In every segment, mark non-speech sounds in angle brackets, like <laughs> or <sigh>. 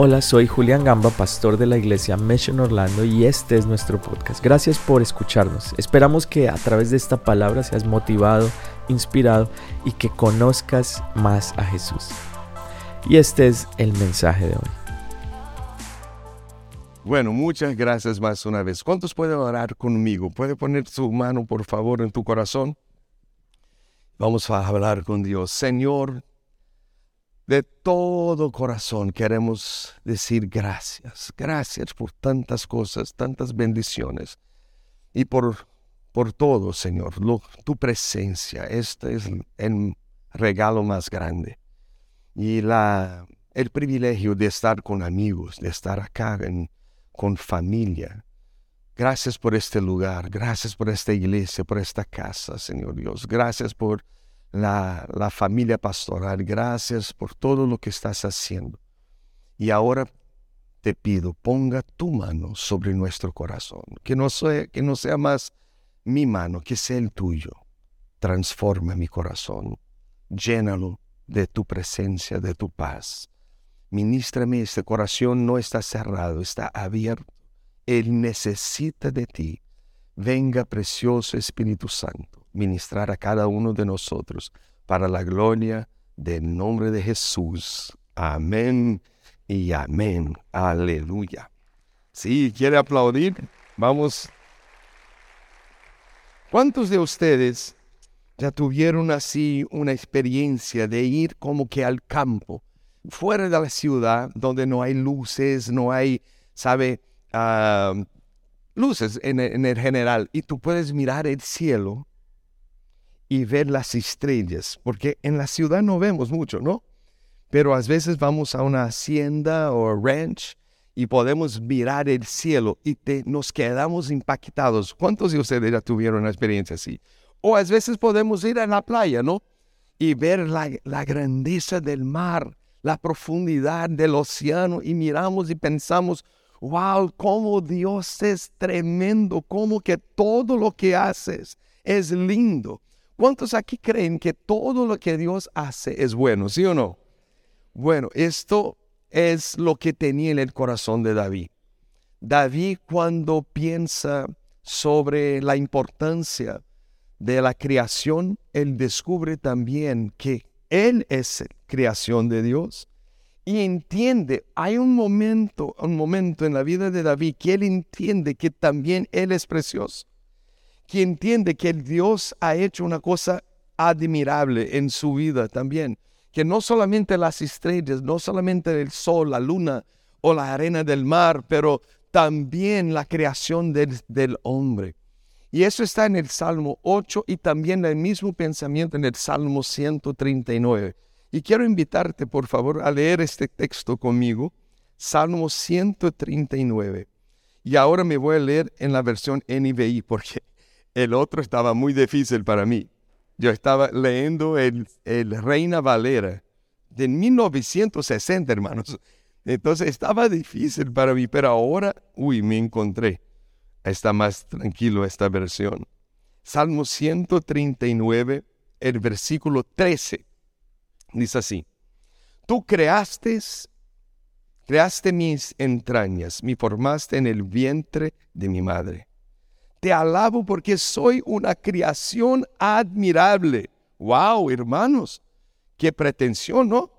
Hola, soy Julián Gamba, pastor de la iglesia Mission Orlando y este es nuestro podcast. Gracias por escucharnos. Esperamos que a través de esta palabra seas motivado, inspirado y que conozcas más a Jesús. Y este es el mensaje de hoy. Bueno, muchas gracias más una vez. ¿Cuántos pueden orar conmigo? ¿Puede poner su mano, por favor, en tu corazón? Vamos a hablar con Dios. Señor, de todo corazón queremos decir gracias. Gracias por tantas cosas, tantas bendiciones. Y por, por todo, Señor, tu presencia. Este es el regalo más grande. Y la, el privilegio de estar con amigos, de estar acá con familia. Gracias por este lugar, gracias por esta iglesia, por esta casa, Señor Dios. Gracias por la, familia pastoral. Gracias por todo lo que estás haciendo. Y ahora te pido, ponga tu mano sobre nuestro corazón. Que no sea, que no sea más mi mano, que sea el tuyo. Transforma mi corazón. Llénalo de tu presencia, de tu paz. Ministrame, este corazón no está cerrado, está abierto. Él necesita de ti. Venga, precioso Espíritu Santo ministrar a cada uno de nosotros para la gloria del nombre de Jesús. Amén y amén. Aleluya. Si quiere aplaudir, vamos. ¿Cuántos de ustedes ya tuvieron así una experiencia de ir como que al campo, fuera de la ciudad, donde no hay luces, no hay, sabe, ah, luces en, en el general, y tú puedes mirar el cielo y ver las estrellas, porque en la ciudad no vemos mucho, ¿no? Pero a veces vamos a una hacienda o ranch y podemos mirar el cielo y te, nos quedamos impactados. ¿Cuántos de ustedes ya tuvieron una experiencia así? O a veces podemos ir a la playa, ¿no? Y ver la, la grandeza del mar, la profundidad del océano y miramos y pensamos, wow, cómo Dios es tremendo, cómo que todo lo que haces es lindo. ¿Cuántos aquí creen que todo lo que Dios hace es bueno, sí o no? Bueno, esto es lo que tenía en el corazón de David. David cuando piensa sobre la importancia de la creación, él descubre también que él es creación de Dios y entiende, hay un momento, un momento en la vida de David que él entiende que también él es precioso que entiende que Dios ha hecho una cosa admirable en su vida también, que no solamente las estrellas, no solamente el sol, la luna o la arena del mar, pero también la creación del, hombre. Y eso está en el Salmo 8 y también el mismo pensamiento en el Salmo 139. Y quiero invitarte, por favor, a leer este texto conmigo, Salmo 139. Y ahora me voy a leer en la versión NIVI porque el otro estaba muy difícil para mí. Yo estaba leyendo el, Reina Valera de 1960, hermanos. Entonces estaba difícil para mí, pero ahora, uy, me encontré. Está más tranquilo esta versión. Salmo 139, el versículo 13. Dice así. Tú creaste, creaste mis entrañas, me formaste en el vientre de mi madre. Te alabo porque soy una creación admirable. ¡Wow, hermanos! ¡Qué pretensión, ¿no?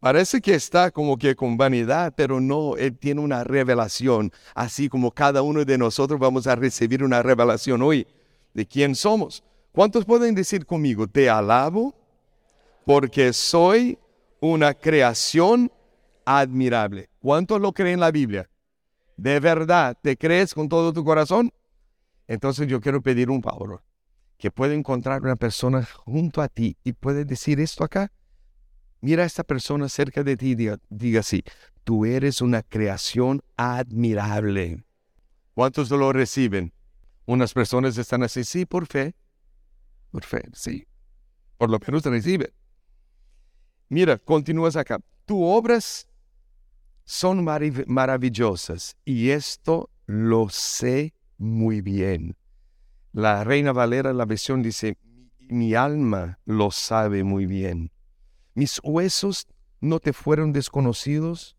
Parece que está como que con vanidad, pero no, Él tiene una revelación, así como cada uno de nosotros vamos a recibir una revelación hoy de quién somos. ¿Cuántos pueden decir conmigo, te alabo porque soy una creación admirable? ¿Cuántos lo creen en la Biblia? ¿De verdad te crees con todo tu corazón? Entonces yo quiero pedir un favor, que pueda encontrar una persona junto a ti y puede decir esto acá. Mira a esta persona cerca de ti y diga, así, tú eres una creación admirable. ¿Cuántos lo reciben? Unas personas están así, sí, por fe. Por fe, sí. Por lo menos reciben. Mira, continúas acá. Tus obras son maravillosas y esto lo sé muy bien. La Reina Valera, la versión dice, mi alma lo sabe muy bien. Mis huesos no te fueron desconocidos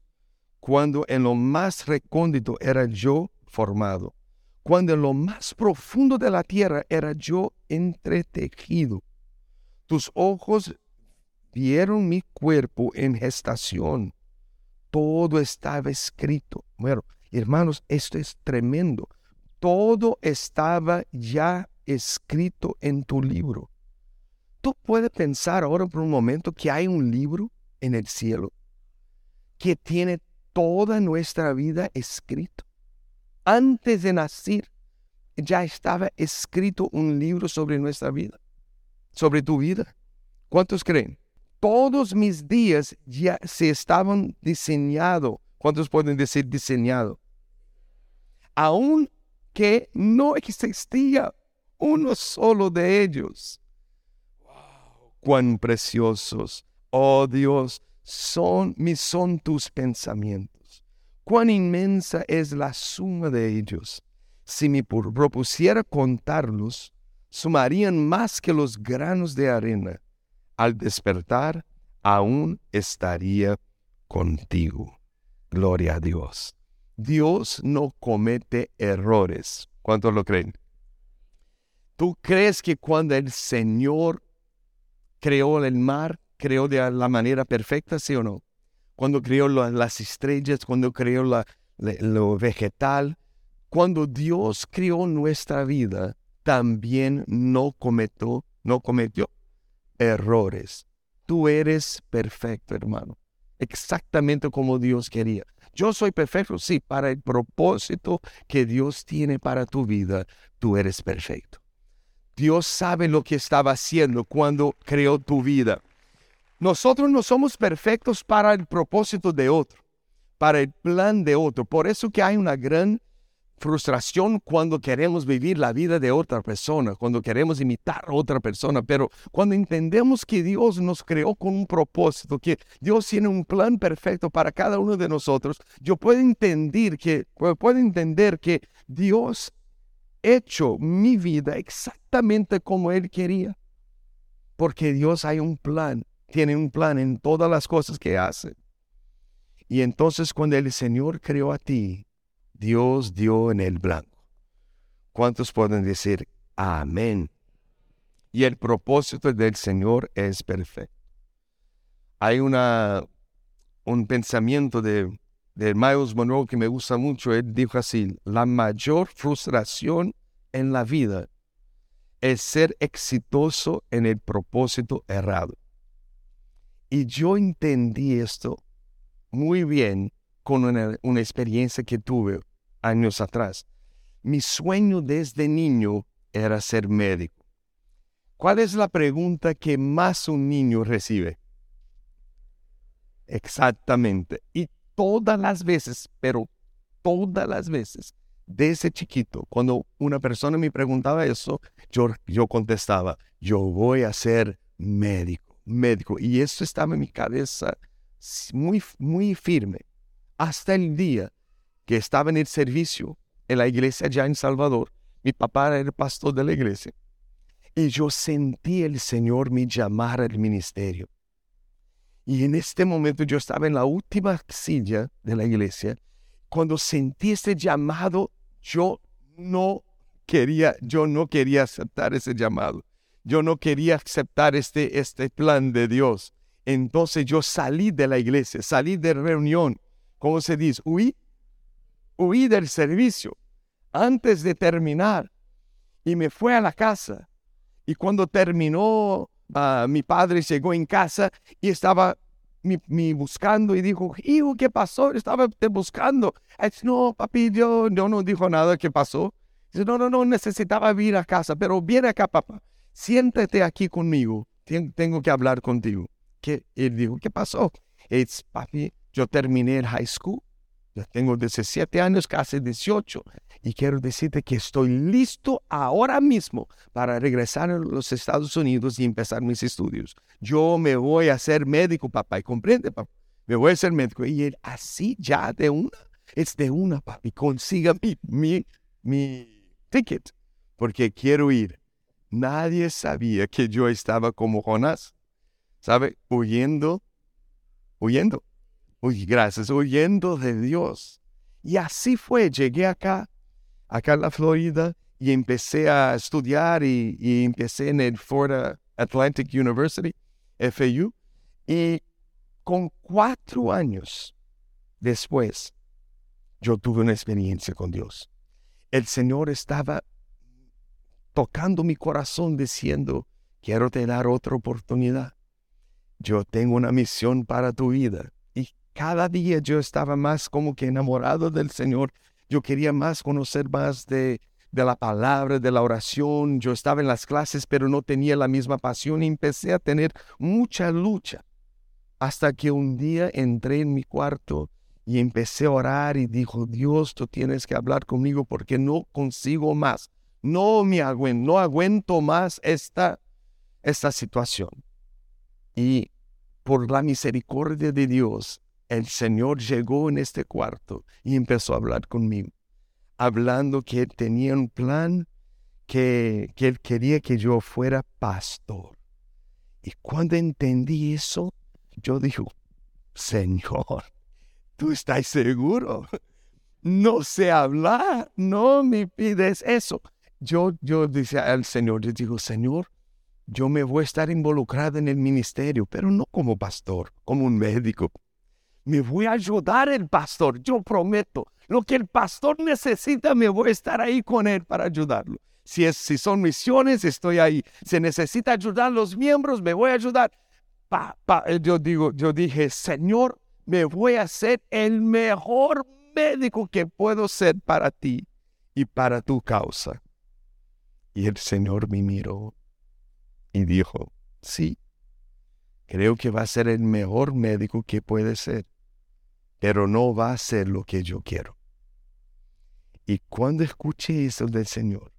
cuando en lo más recóndito era yo formado, cuando en lo más profundo de la tierra era yo entretejido. Tus ojos vieron mi cuerpo en gestación. Todo estaba escrito. Bueno, hermanos, esto es tremendo. Todo estaba ya escrito en tu libro. Tú puedes pensar ahora por un momento que hay un libro en el cielo que tiene toda nuestra vida escrito. Antes de nacer ya estaba escrito un libro sobre nuestra vida, sobre tu vida. ¿Cuántos creen? Todos mis días ya se estaban diseñados. ¿Cuántos pueden decir diseñado? Aún que no existía uno solo de ellos. Cuán preciosos, oh Dios, son, mis son tus pensamientos. Cuán inmensa es la suma de ellos. Si me propusiera contarlos, sumarían más que los granos de arena. Al despertar, aún estaría contigo. Gloria a Dios. Dios no comete errores. ¿Cuántos lo creen? ¿Tú crees que cuando el Señor creó el mar, creó de la manera perfecta, sí o no? Cuando creó las estrellas, cuando creó lo vegetal, cuando Dios creó nuestra vida, también no cometió, no cometió errores. Tú eres perfecto, hermano. Exactamente como Dios quería. Yo soy perfecto, sí, para el propósito que Dios tiene para tu vida, tú eres perfecto. Dios sabe lo que estaba haciendo cuando creó tu vida. Nosotros no somos perfectos para el propósito de otro, para el plan de otro. Por eso que hay una gran frustración cuando queremos vivir la vida de otra persona, cuando queremos imitar a otra persona, pero cuando entendemos que Dios nos creó con un propósito, que Dios tiene un plan perfecto para cada uno de nosotros, yo puedo entender que puedo entender que Dios hecho mi vida exactamente como Él quería. Porque Dios hay un plan, tiene un plan en todas las cosas que hace. Y entonces cuando el Señor creó a ti, Dios dio en el blanco. ¿Cuántos pueden decir amén? Y el propósito del Señor es perfecto. Hay una, un pensamiento de de Miles Monroe que me gusta mucho, él dijo así, la mayor frustración en la vida es ser exitoso en el propósito errado. Y yo entendí esto muy bien con una, una experiencia que tuve años atrás. Mi sueño desde niño era ser médico. ¿Cuál es la pregunta que más un niño recibe? Exactamente. Y todas las veces, pero todas las veces, desde chiquito, cuando una persona me preguntaba eso, yo, yo contestaba, yo voy a ser médico, médico. Y eso estaba en mi cabeza muy, muy firme hasta el día que estaba en el servicio en la iglesia ya en Salvador. Mi papá era el pastor de la iglesia. Y yo sentí el Señor me llamar al ministerio. Y en este momento yo estaba en la última silla de la iglesia. Cuando sentí este llamado, yo no quería, yo no quería aceptar ese llamado. Yo no quería aceptar este, este plan de Dios. Entonces yo salí de la iglesia, salí de reunión. ¿Cómo se dice? Huí, huí del servicio antes de terminar y me fui a la casa. Y cuando terminó Ah, mi padre llegó en casa y estaba me, buscando y dijo, hijo, ¿qué pasó? Estaba te buscando. Dice, no, papi, yo no, dijo nada, ¿qué pasó? Dice, no, no, no, necesitaba ir a casa, pero viene acá, papá, siéntate aquí conmigo, tengo que hablar contigo. ¿Qué? Él dijo, ¿qué pasó? Dice, papi, yo terminé el high school ya tengo 17 años, casi 18, y quiero decirte que estoy listo ahora mismo para regresar a los Estados Unidos y empezar mis estudios. Yo me voy a ser médico, papá, y comprende, papá, me voy a ser médico. Y así ya de una, es de una, papi, consiga mi, mi, mi ticket, porque quiero ir. Nadie sabía que yo estaba como Jonás, ¿sabe? Huyendo, huyendo Uy, gracias, huyendo de Dios. Y así fue, llegué acá, acá en la Florida, y empecé a estudiar y, y empecé en el Florida Atlantic University, FAU, y con cuatro años después, yo tuve una experiencia con Dios. El Señor estaba tocando mi corazón diciendo, quiero te dar otra oportunidad. Yo tengo una misión para tu vida. Y cada día yo estaba más como que enamorado del Señor. Yo quería más conocer más de, de la palabra, de la oración. Yo estaba en las clases, pero no tenía la misma pasión y empecé a tener mucha lucha. Hasta que un día entré en mi cuarto y empecé a orar y dijo, Dios, tú tienes que hablar conmigo porque no consigo más. No me aguento, no aguento más esta, esta situación. Y por la misericordia de Dios, el Señor llegó en este cuarto y empezó a hablar conmigo, hablando que Él tenía un plan, que, que Él quería que yo fuera pastor. Y cuando entendí eso, yo dije, Señor, ¿tú estás seguro? No sé hablar, no me pides eso. Yo, yo decía al Señor, yo digo, Señor, yo me voy a estar involucrado en el ministerio, pero no como pastor, como un médico. Me voy a ayudar el pastor, yo prometo. Lo que el pastor necesita, me voy a estar ahí con él para ayudarlo. Si, es, si son misiones, estoy ahí. Si necesita ayudar a los miembros, me voy a ayudar. Pa, yo, digo, yo dije, Señor, me voy a ser el mejor médico que puedo ser para ti y para tu causa. Y el Señor me miró y dijo, sí, creo que va a ser el mejor médico que puede ser, pero no va a ser lo que yo quiero. Y cuando escuché eso del Señor,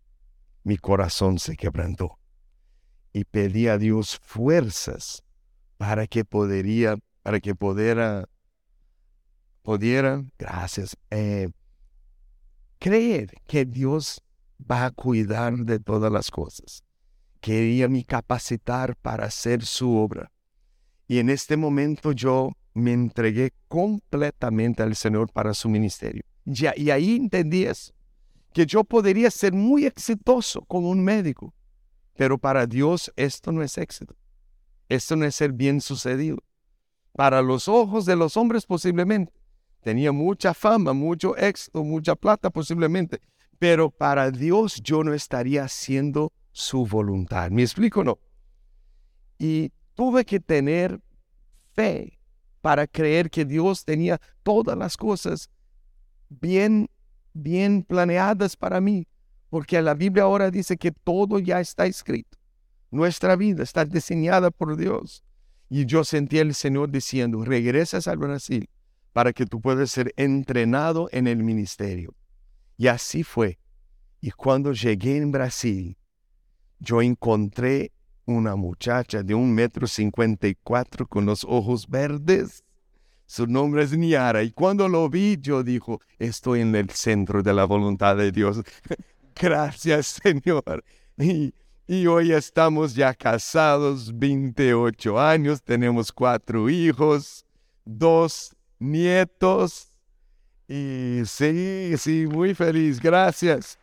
mi corazón se quebrantó y pedí a Dios fuerzas para que podría, para que pudiera, pudiera, gracias, eh, creer que Dios va a cuidar de todas las cosas. Quería me capacitar para hacer su obra. Y en este momento yo me entregué completamente al Señor para su ministerio. Ya, y ahí entendí eso, que yo podría ser muy exitoso como un médico, pero para Dios esto no es éxito. Esto no es ser bien sucedido. Para los ojos de los hombres posiblemente. Tenía mucha fama, mucho éxito, mucha plata posiblemente, pero para Dios yo no estaría haciendo su voluntad. ¿Me explico no? Y tuve que tener fe para creer que Dios tenía todas las cosas bien, bien planeadas para mí, porque la Biblia ahora dice que todo ya está escrito. Nuestra vida está diseñada por Dios. Y yo sentí al Señor diciendo, regresas al Brasil para que tú puedas ser entrenado en el ministerio. Y así fue. Y cuando llegué en Brasil, yo encontré una muchacha de un metro cincuenta y cuatro con los ojos verdes. Su nombre es Niara. Y cuando lo vi, yo dijo, estoy en el centro de la voluntad de Dios. <laughs> Gracias, Señor. Y, y, hoy estamos ya casados, 28 años, tenemos cuatro hijos, dos nietos. Y sí, sí, muy feliz, gracias.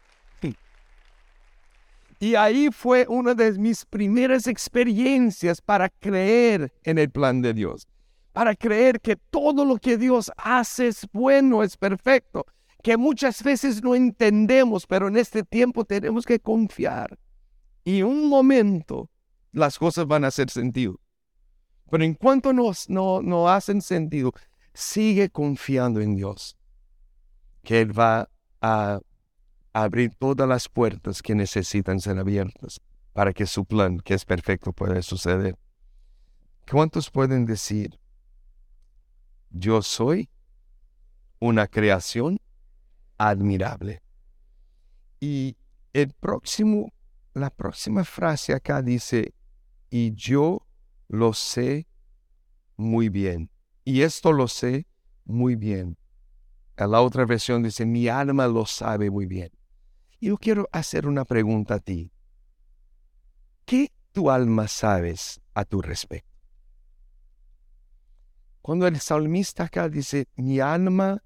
Y ahí fue una de mis primeras experiencias para creer en el plan de Dios, para creer que todo lo que Dios hace es bueno, es perfecto, que muchas veces no entendemos, pero en este tiempo tenemos que confiar. Y un momento las cosas van a hacer sentido. Pero en cuanto no, no, no hacen sentido, sigue confiando en Dios, que Él va a abrir todas las puertas que necesitan ser abiertas para que su plan, que es perfecto, pueda suceder. ¿Cuántos pueden decir, yo soy una creación admirable? Y el próximo, la próxima frase acá dice, y yo lo sé muy bien. Y esto lo sé muy bien. En la otra versión dice, mi alma lo sabe muy bien. Yo quiero hacer una pregunta a ti. ¿Qué tu alma sabes a tu respecto? Cuando el salmista acá dice, mi alma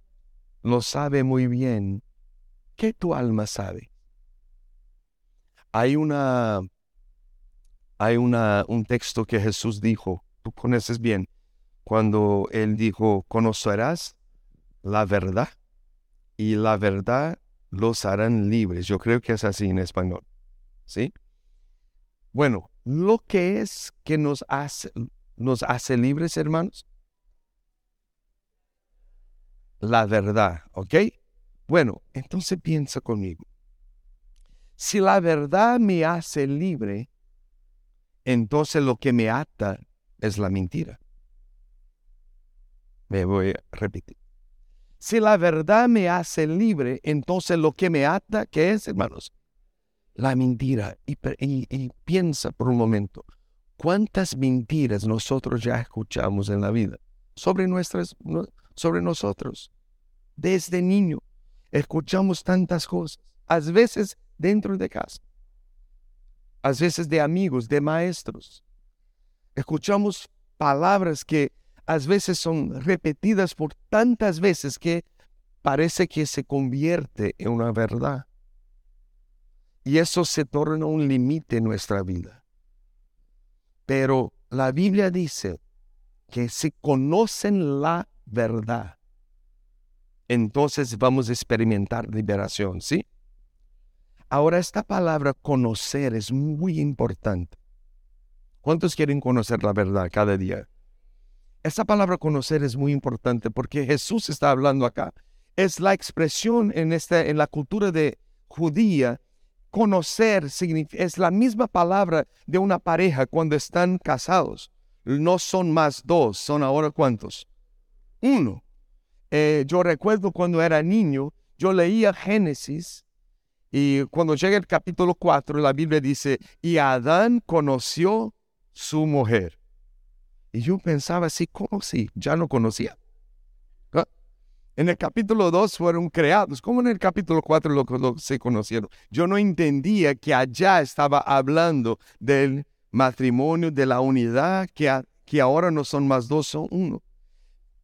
lo sabe muy bien, ¿qué tu alma sabe? Hay una, hay una, un texto que Jesús dijo, tú conoces bien, cuando él dijo, conocerás la verdad y la verdad los harán libres. Yo creo que es así en español. ¿Sí? Bueno, lo que es que nos hace, nos hace libres, hermanos, la verdad, ¿ok? Bueno, entonces piensa conmigo. Si la verdad me hace libre, entonces lo que me ata es la mentira. Me voy a repetir. Si la verdad me hace libre, entonces lo que me ata, ¿qué es, hermanos? La mentira. Y, y piensa por un momento, ¿cuántas mentiras nosotros ya escuchamos en la vida sobre, nuestras, sobre nosotros? Desde niño escuchamos tantas cosas, a veces dentro de casa, a veces de amigos, de maestros. Escuchamos palabras que a veces son repetidas por tantas veces que parece que se convierte en una verdad. Y eso se torna un límite en nuestra vida. Pero la Biblia dice que si conocen la verdad, entonces vamos a experimentar liberación, ¿sí? Ahora, esta palabra conocer es muy importante. ¿Cuántos quieren conocer la verdad cada día? Esa palabra conocer es muy importante porque Jesús está hablando acá. Es la expresión en, esta, en la cultura de judía. Conocer es la misma palabra de una pareja cuando están casados. No son más dos, son ahora cuántos? Uno. Eh, yo recuerdo cuando era niño, yo leía Génesis y cuando llega el capítulo 4, la Biblia dice, y Adán conoció su mujer. Y yo pensaba así, ¿cómo si? Ya no conocía. ¿Ah? En el capítulo 2 fueron creados, ¿cómo en el capítulo 4 lo, se conocieron? Yo no entendía que allá estaba hablando del matrimonio, de la unidad, que, que ahora no son más dos, son uno.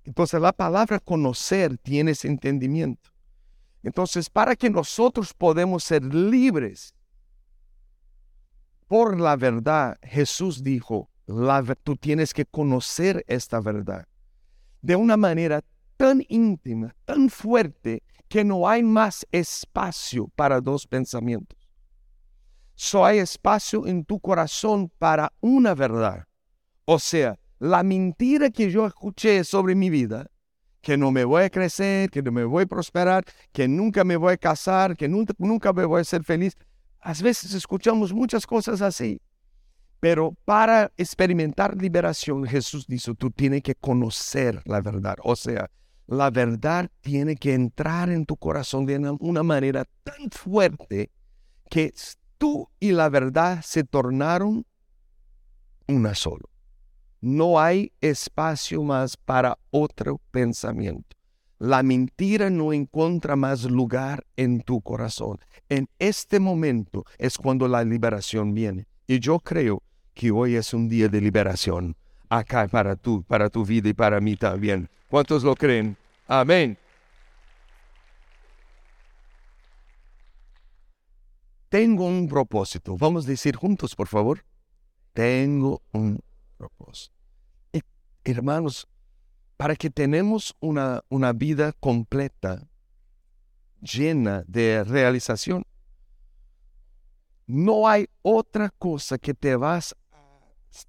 Entonces la palabra conocer tiene ese entendimiento. Entonces, para que nosotros podamos ser libres por la verdad, Jesús dijo, tú tienes que conocer esta verdad de una manera tan íntima, tan fuerte, que no hay más espacio para dos pensamientos. Solo hay espacio en tu corazón para una verdad. O sea, la mentira que yo escuché sobre mi vida, que no me voy a crecer, que no me voy a prosperar, que nunca me voy a casar, que nunca, nunca me voy a ser feliz. A veces escuchamos muchas cosas así. Pero para experimentar liberación, Jesús dijo, tú tienes que conocer la verdad. O sea, la verdad tiene que entrar en tu corazón de una manera tan fuerte que tú y la verdad se tornaron una sola. No hay espacio más para otro pensamiento. La mentira no encuentra más lugar en tu corazón. En este momento es cuando la liberación viene. Y yo creo que hoy es un día de liberación acá para tú, para tu vida y para mí también. ¿Cuántos lo creen? Amén. Tengo un propósito. Vamos a decir juntos, por favor. Tengo un propósito. hermanos, para que tenemos una, una vida completa, llena de realización, no hay otra cosa que te vas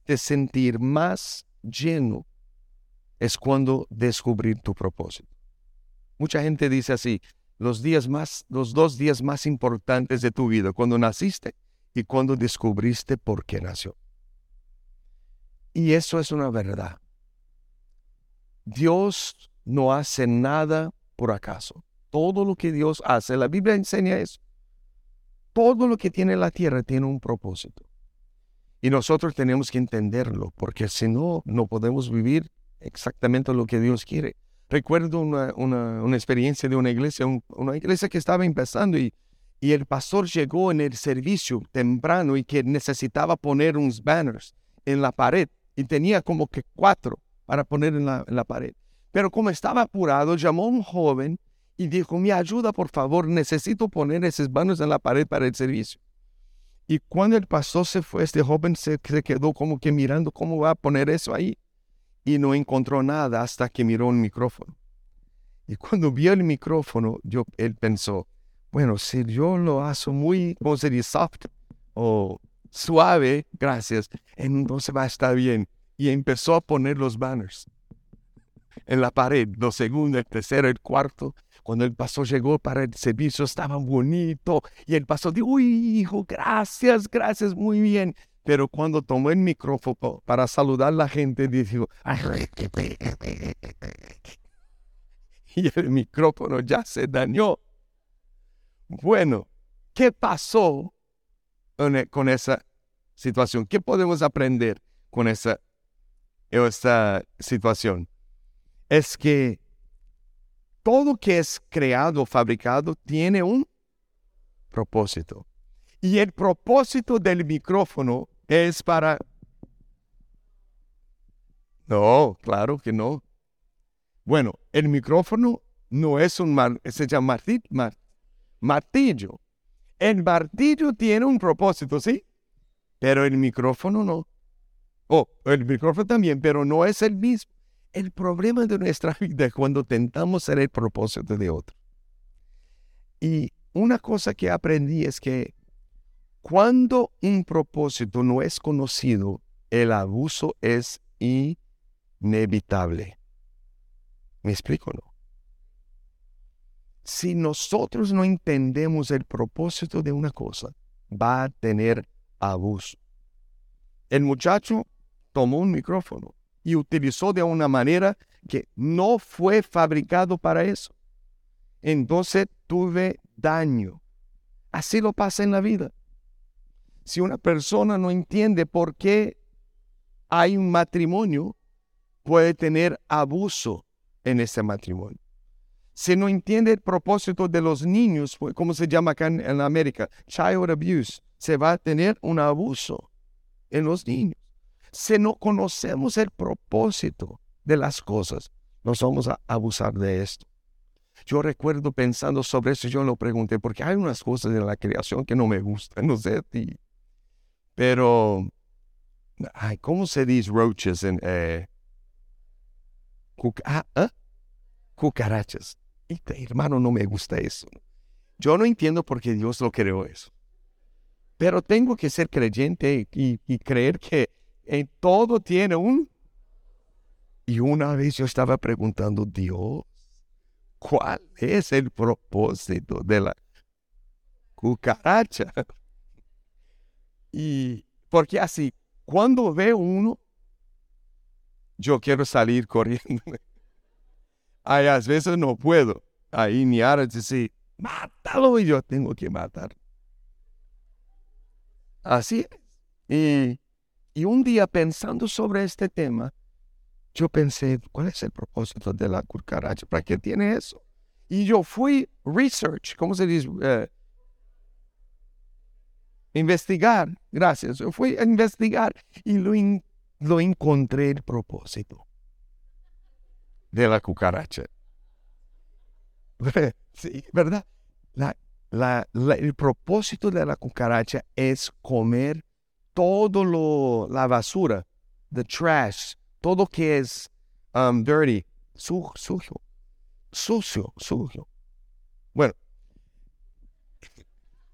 de sentir más lleno es cuando descubrir tu propósito. Mucha gente dice así, los días más, los dos días más importantes de tu vida, cuando naciste y cuando descubriste por qué nació. Y eso es una verdad. Dios no hace nada por acaso. Todo lo que Dios hace, la Biblia enseña eso. Todo lo que tiene la tierra tiene un propósito. Y nosotros tenemos que entenderlo, porque si no, no podemos vivir exactamente lo que Dios quiere. Recuerdo una, una, experiencia de una iglesia, una iglesia que estaba empezando y, y el pastor llegó en el servicio temprano y que necesitaba poner unos banners en la pared y tenía como que cuatro para poner en la, en la pared. Pero como estaba apurado, llamó a un joven y dijo, mi ayuda, por favor, necesito poner esos manos en la pared para el servicio. Y cuando el pastor se fue, este joven se, quedó como que mirando cómo va a poner eso ahí. Y no encontró nada hasta que miró un micrófono. Y cuando vio el micrófono, yo, él pensó, bueno, si yo lo hago muy, ¿cómo se dice? Soft o suave, gracias, entonces va a estar bien. Y empezó a poner los banners en la pared, los segundos, el tercero, el cuarto. Cuando el pastor llegó para el servicio, estaba bonito. Y el pastor dijo, uy, hijo, gracias, gracias, muy bien. Pero cuando tomó el micrófono para saludar a la gente, dijo, <laughs> y el micrófono ya se dañó. Bueno, ¿qué pasó e, con esa situación? ¿Qué podemos aprender con esa, esa situación? Es que todo que es creado, fabricado, tiene un propósito. Y el propósito del micrófono es para... No, claro que no. Bueno, el micrófono no es un mar, se llama martillo. El martillo tiene un propósito, ¿sí? Pero el micrófono no. Oh, el micrófono también, pero no es el mismo. El problema de nuestra <laughs> vida es cuando tentamos ser el propósito de otro. Y una cosa que aprendí es que cuando un propósito no es conocido, el abuso es inevitable. ¿Me explico no? Si nosotros no entendemos el propósito de una cosa, va a tener abuso. El muchacho tomó un micrófono y utilizó de una manera que no fue fabricado para eso. Entonces tuve daño. Así lo pasa en la vida. Si una persona no entiende por qué hay un matrimonio, puede tener abuso en ese matrimonio. Si no entiende el propósito de los niños, pues, como se llama acá en, América, child abuse, se va a tener un abuso en los niños. Si no conocemos el propósito de las cosas, nos vamos a abusar de esto. Yo recuerdo pensando sobre eso, yo lo pregunté, porque hay unas cosas en la creación que no me gustan, no sé ti. Pero, ay, ¿cómo se dice roaches en... Eh, ah, ¿ah? Cucarachas. hermano, no me gusta eso. Yo no entiendo por qué Dios lo creó eso. Pero tengo que ser creyente y creer que en todo tiene un... Y una vez yo estaba preguntando, Dios, ¿cuál es el propósito de la cucaracha? Y porque así, cuando veo uno, yo quiero salir corriendo. <laughs> Hay a veces no puedo. Ahí ni ahora decir, mátalo y yo tengo que matar. Así es. Y y un día pensando sobre este tema, yo pensé, ¿cuál es el propósito de la cucaracha? ¿Para qué tiene eso? Y yo fui research, ¿cómo se dice? Eh, investigar, gracias. Yo fui a investigar y lo, lo encontré el propósito de la cucaracha. <laughs> sí, ¿verdad? el propósito de la cucaracha es comer todo lo, la basura, the trash, todo que es um, dirty, sucio, sucio, sucio, sucio. Bueno,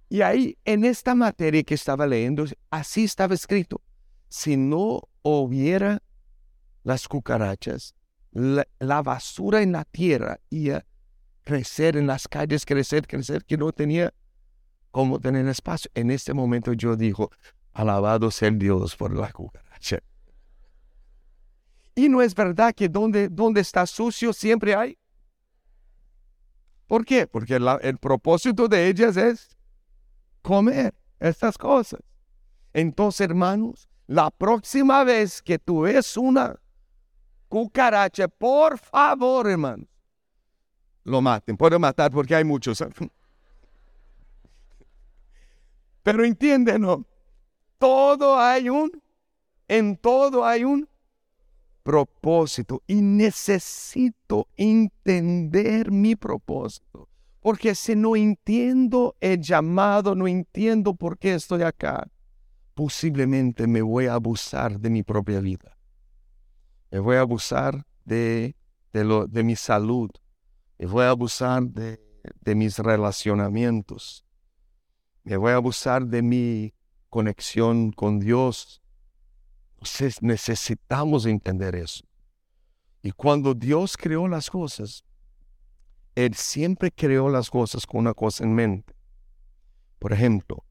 y ahí en esta materia que estaba leyendo, así estaba escrito, si no hubiera las cucarachas, la, basura en la tierra iba a crecer en las calles, crecer, crecer, que no tenía como tener espacio. En este momento yo digo, Alabado sea Dios por la cucaracha. Y no es verdad que donde, donde está sucio siempre hay. ¿Por qué? Porque el propósito de ellas es comer estas cosas. Entonces, hermanos, la próxima vez que tú ves una cucaracha, por favor, hermanos, lo maten. Pueden matar porque hay muchos. <laughs> Pero entienden, ¿no? Todo hay un, en todo hay un propósito y necesito entender mi propósito. Porque si no entiendo el llamado, no entiendo por qué estoy acá, posiblemente me voy a abusar de mi propia vida. Me voy a abusar de, de, lo, de mi salud. Me voy a abusar de, de mis relacionamientos. Me voy a abusar de mi conexión con Dios. Entonces necesitamos entender eso. Y cuando Dios creó las cosas, Él siempre creó las cosas con una cosa en mente. Por ejemplo,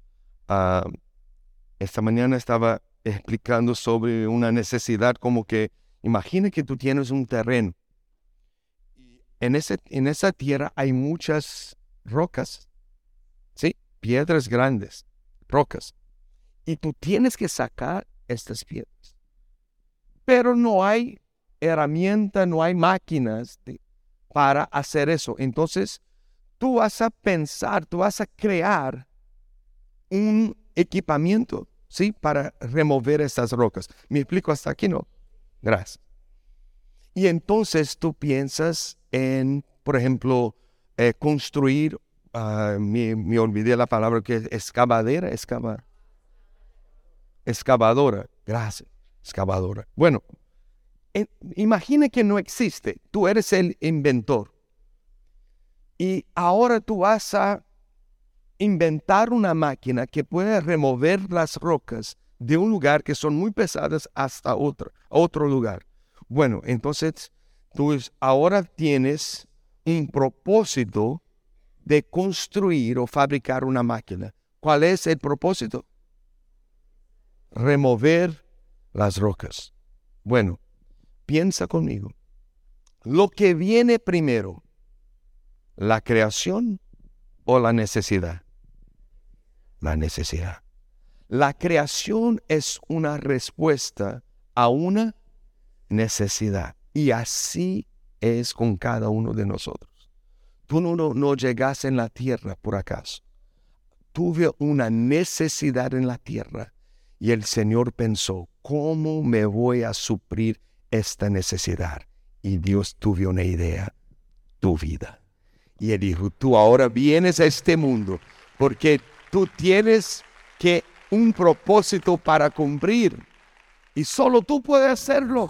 ah, esta mañana estaba explicando sobre una necesidad como que, imagina que tú tienes un terreno. En, ese, en esa tierra hay muchas rocas, ¿sí? Piedras grandes, rocas. Y tú tienes que sacar estas piedras. Pero no hay herramienta, no hay máquinas para hacer eso. Entonces, tú vas a pensar, tú vas a crear un equipamiento, ¿sí? Para remover estas rocas. ¿Me explico hasta aquí? No. Gracias. Y entonces tú piensas en, por ejemplo, eh, construir, me, me, olvidé la palabra que es excavadera, excavar excavadora. Gracias, excavadora. Bueno, imagine que no existe. Tú eres el inventor. Y ahora tú vas a inventar una máquina que puede remover las rocas de un lugar que son muy pesadas hasta otro, otro lugar. Bueno, entonces tú ahora tienes un propósito de construir o fabricar una máquina. ¿Cuál es el propósito? Remover las rocas. Bueno, piensa conmigo. Lo que viene primero, la creación o la necesidad? La necesidad. La creación es una respuesta a una necesidad. Y así es con cada uno de nosotros. Tú no, no, no llegas en la tierra por acaso. Tuve una necesidad en la tierra y el Señor pensó, ¿cómo me voy a suplir esta necesidad? Y Dios tuvo una idea, tu vida. Y él dijo, tú ahora vienes a este mundo porque tú tienes que un propósito para cumplir. Y solo tú puedes hacerlo.